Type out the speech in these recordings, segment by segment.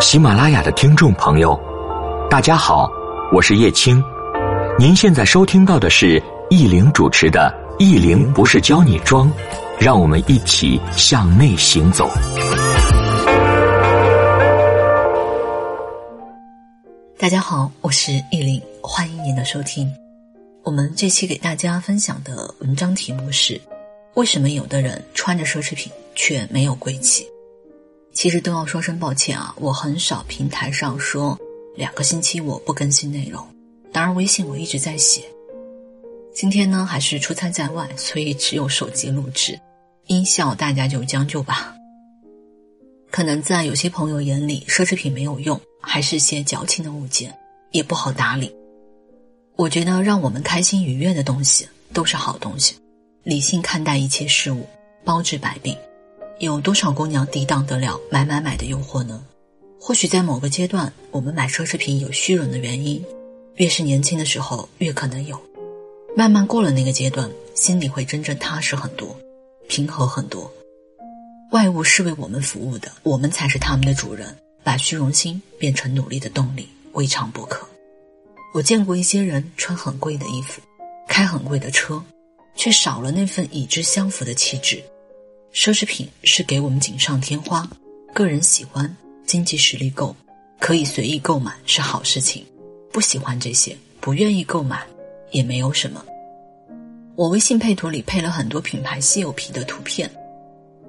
喜马拉雅的听众朋友，大家好，我是叶青。您现在收听到的是易玲主持的《易玲不是教你装》，让我们一起向内行走。大家好，我是易玲，欢迎您的收听。我们这期给大家分享的文章题目是：为什么有的人穿着奢侈品却没有贵气？其实都要说声抱歉啊，我很少平台上说两个星期我不更新内容，当然微信我一直在写。今天呢还是出差在外，所以只有手机录制，音效大家就将就吧。可能在有些朋友眼里，奢侈品没有用，还是些矫情的物件，也不好打理。我觉得让我们开心愉悦的东西都是好东西，理性看待一切事物，包治百病。有多少姑娘抵挡得了买买买的诱惑呢？或许在某个阶段，我们买奢侈品有虚荣的原因，越是年轻的时候越可能有。慢慢过了那个阶段，心里会真正踏实很多，平和很多。外物是为我们服务的，我们才是他们的主人。把虚荣心变成努力的动力，未尝不可。我见过一些人穿很贵的衣服，开很贵的车，却少了那份与之相符的气质。奢侈品是给我们锦上添花，个人喜欢，经济实力够，可以随意购买是好事情。不喜欢这些，不愿意购买，也没有什么。我微信配图里配了很多品牌稀有皮的图片。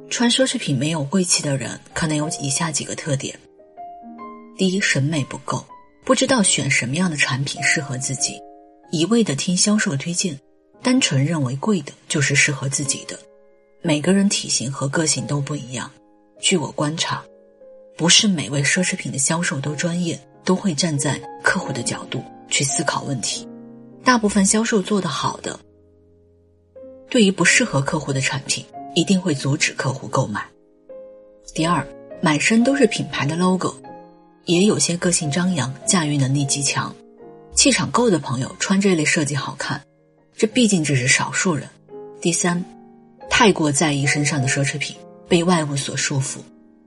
穿奢侈品没有贵气的人，可能有以下几个特点：第一，审美不够，不知道选什么样的产品适合自己，一味的听销售推荐，单纯认为贵的就是适合自己的。每个人体型和个性都不一样。据我观察，不是每位奢侈品的销售都专业，都会站在客户的角度去思考问题。大部分销售做得好的，对于不适合客户的产品，一定会阻止客户购买。第二，满身都是品牌的 logo，也有些个性张扬、驾驭能力极强、气场够的朋友穿这类设计好看，这毕竟只是少数人。第三。太过在意身上的奢侈品，被外物所束缚。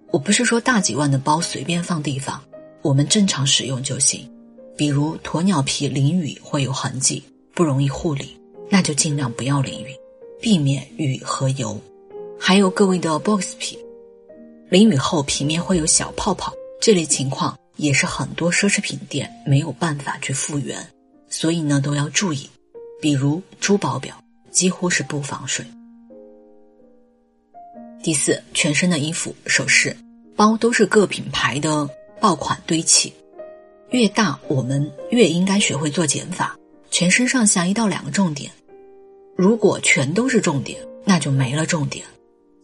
我不是说大几万的包随便放地方，我们正常使用就行。比如鸵鸟皮淋雨会有痕迹，不容易护理，那就尽量不要淋雨，避免雨和油。还有各位的 box 皮，淋雨后皮面会有小泡泡，这类情况也是很多奢侈品店没有办法去复原，所以呢都要注意。比如珠宝表几乎是不防水。第四，全身的衣服、首饰、包都是各品牌的爆款堆砌，越大我们越应该学会做减法。全身上下一到两个重点，如果全都是重点，那就没了重点。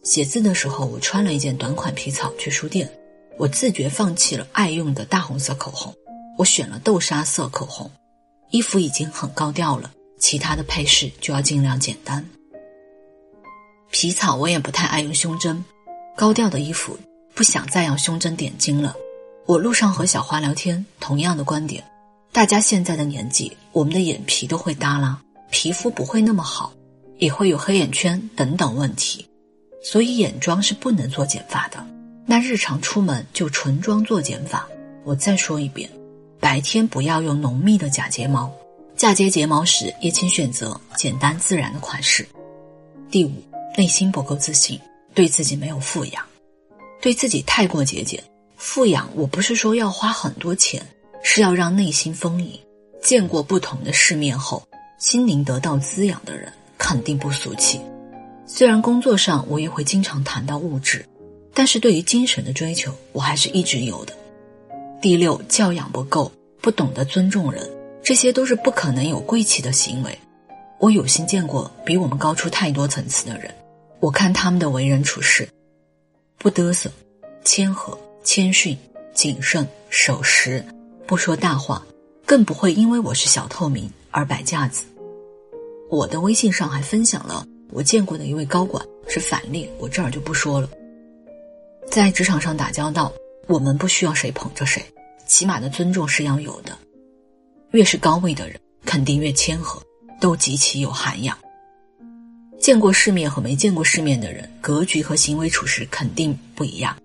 写字的时候，我穿了一件短款皮草去书店，我自觉放弃了爱用的大红色口红，我选了豆沙色口红。衣服已经很高调了，其他的配饰就要尽量简单。皮草我也不太爱用胸针，高调的衣服不想再用胸针点睛了。我路上和小花聊天，同样的观点。大家现在的年纪，我们的眼皮都会耷拉，皮肤不会那么好，也会有黑眼圈等等问题，所以眼妆是不能做减法的。那日常出门就纯妆做减法。我再说一遍，白天不要用浓密的假睫毛，嫁接睫毛时也请选择简单自然的款式。第五。内心不够自信，对自己没有富养，对自己太过节俭。富养，我不是说要花很多钱，是要让内心丰盈。见过不同的世面后，心灵得到滋养的人，肯定不俗气。虽然工作上我也会经常谈到物质，但是对于精神的追求，我还是一直有的。第六，教养不够，不懂得尊重人，这些都是不可能有贵气的行为。我有幸见过比我们高出太多层次的人。我看他们的为人处事，不嘚瑟，谦和、谦逊、谨慎、守时，不说大话，更不会因为我是小透明而摆架子。我的微信上还分享了我见过的一位高管是反例，我这儿就不说了。在职场上打交道，我们不需要谁捧着谁，起码的尊重是要有的。越是高位的人，肯定越谦和，都极其有涵养。见过世面和没见过世面的人，格局和行为处事肯定不一样。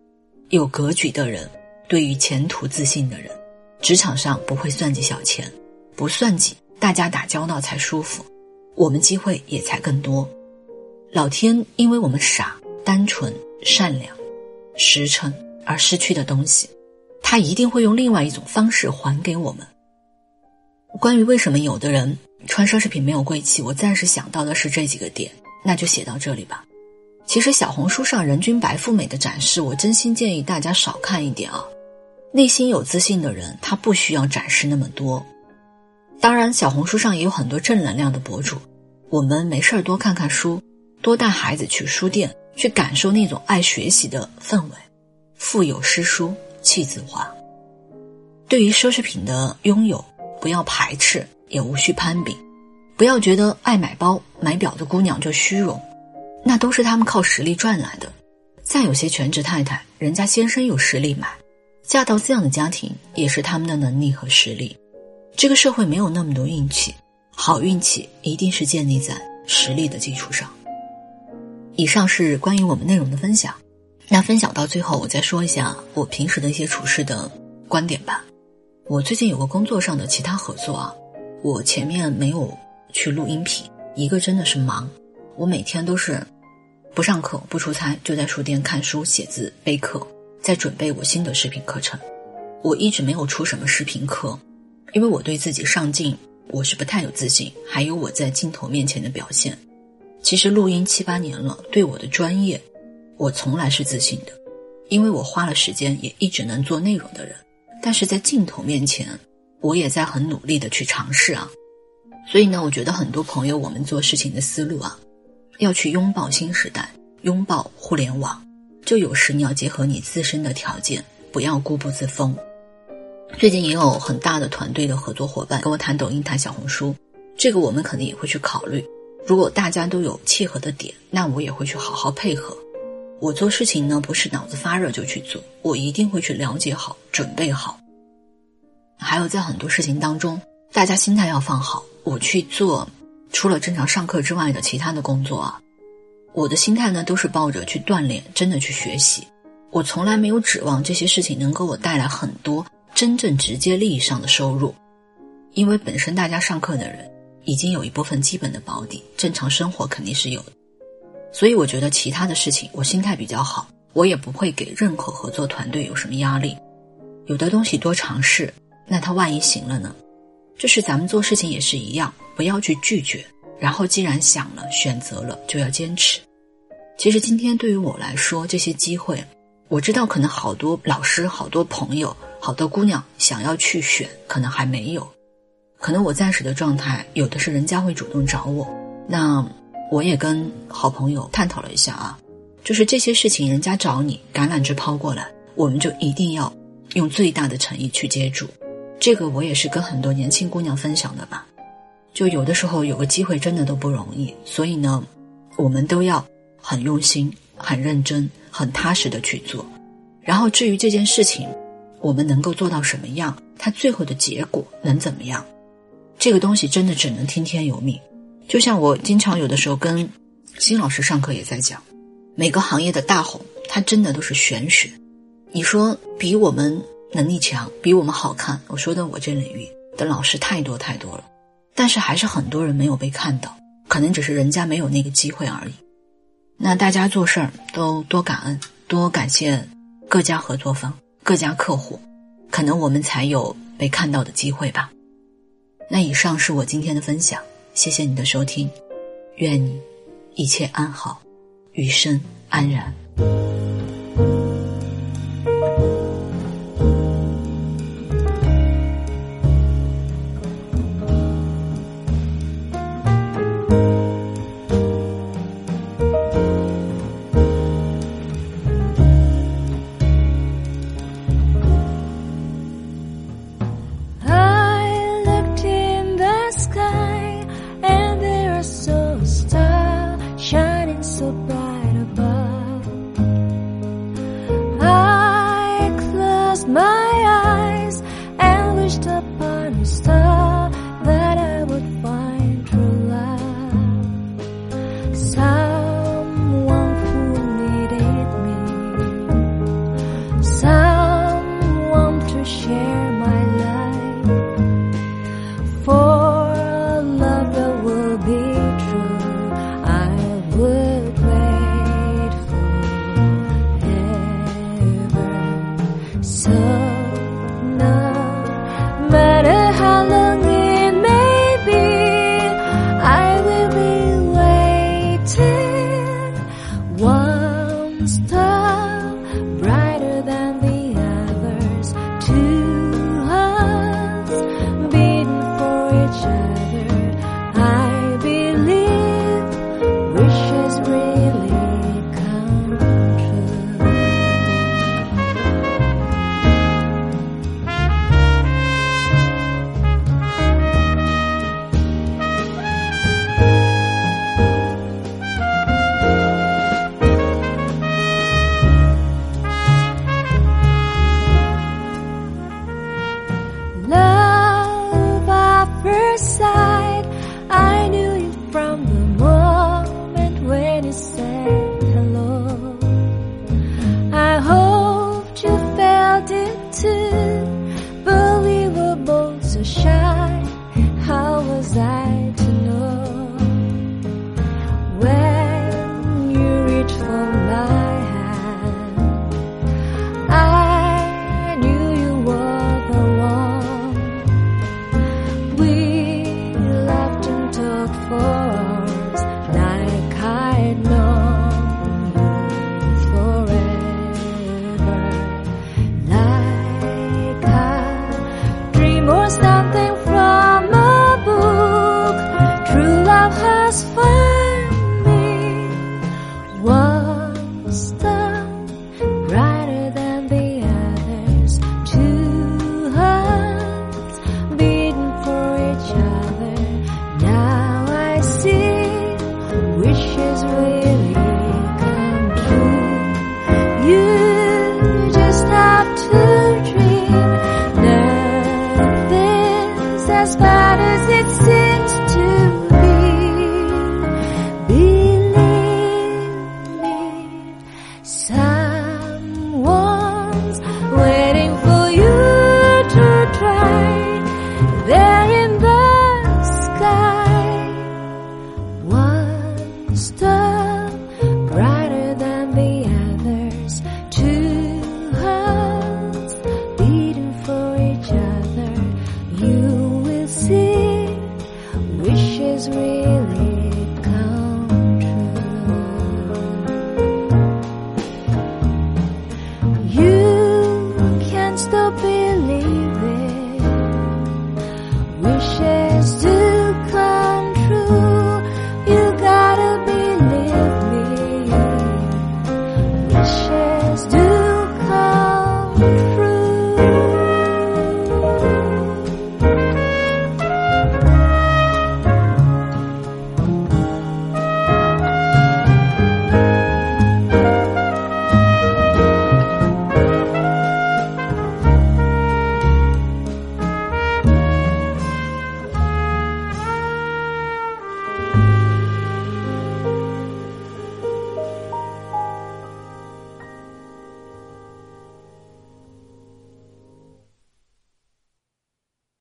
有格局的人，对于前途自信的人，职场上不会算计小钱，不算计，大家打交道才舒服，我们机会也才更多。老天因为我们傻、单纯、善良、实诚而失去的东西，他一定会用另外一种方式还给我们。关于为什么有的人穿奢侈品没有贵气，我暂时想到的是这几个点，那就写到这里吧。其实小红书上人均白富美的展示，我真心建议大家少看一点啊。内心有自信的人，他不需要展示那么多。当然，小红书上也有很多正能量的博主，我们没事儿多看看书，多带孩子去书店，去感受那种爱学习的氛围。腹有诗书气自华。对于奢侈品的拥有，不要排斥，也无需攀比，不要觉得爱买包、买表的姑娘就虚荣。那都是他们靠实力赚来的。再有些全职太太，人家先生有实力买，嫁到这样的家庭也是他们的能力和实力。这个社会没有那么多运气，好运气一定是建立在实力的基础上。以上是关于我们内容的分享。那分享到最后，我再说一下我平时的一些处事的观点吧。我最近有个工作上的其他合作啊，我前面没有去录音频，一个真的是忙，我每天都是。不上课不出差，就在书店看书、写字、备课，在准备我新的视频课程。我一直没有出什么视频课，因为我对自己上镜我是不太有自信，还有我在镜头面前的表现。其实录音七八年了，对我的专业，我从来是自信的，因为我花了时间，也一直能做内容的人。但是在镜头面前，我也在很努力的去尝试啊。所以呢，我觉得很多朋友我们做事情的思路啊。要去拥抱新时代，拥抱互联网，就有时你要结合你自身的条件，不要固步自封。最近也有很大的团队的合作伙伴跟我谈抖音、谈小红书，这个我们肯定也会去考虑。如果大家都有契合的点，那我也会去好好配合。我做事情呢，不是脑子发热就去做，我一定会去了解好、准备好。还有在很多事情当中，大家心态要放好，我去做。除了正常上课之外的其他的工作啊，我的心态呢都是抱着去锻炼，真的去学习。我从来没有指望这些事情能给我带来很多真正直接利益上的收入，因为本身大家上课的人已经有一部分基本的保底，正常生活肯定是有的。所以我觉得其他的事情我心态比较好，我也不会给任何合作团队有什么压力。有的东西多尝试，那他万一行了呢？就是咱们做事情也是一样。不要去拒绝，然后既然想了、选择了，就要坚持。其实今天对于我来说，这些机会，我知道可能好多老师、好多朋友、好多姑娘想要去选，可能还没有。可能我暂时的状态，有的是人家会主动找我。那我也跟好朋友探讨了一下啊，就是这些事情，人家找你，橄榄枝抛过来，我们就一定要用最大的诚意去接住。这个我也是跟很多年轻姑娘分享的吧。就有的时候有个机会真的都不容易，所以呢，我们都要很用心、很认真、很踏实的去做。然后至于这件事情，我们能够做到什么样，它最后的结果能怎么样，这个东西真的只能听天由命。就像我经常有的时候跟新老师上课也在讲，每个行业的大红，它真的都是玄学。你说比我们能力强、比我们好看，我说的我这领域的老师太多太多了。但是还是很多人没有被看到，可能只是人家没有那个机会而已。那大家做事儿都多感恩，多感谢各家合作方、各家客户，可能我们才有被看到的机会吧。那以上是我今天的分享，谢谢你的收听，愿你一切安好，余生安然。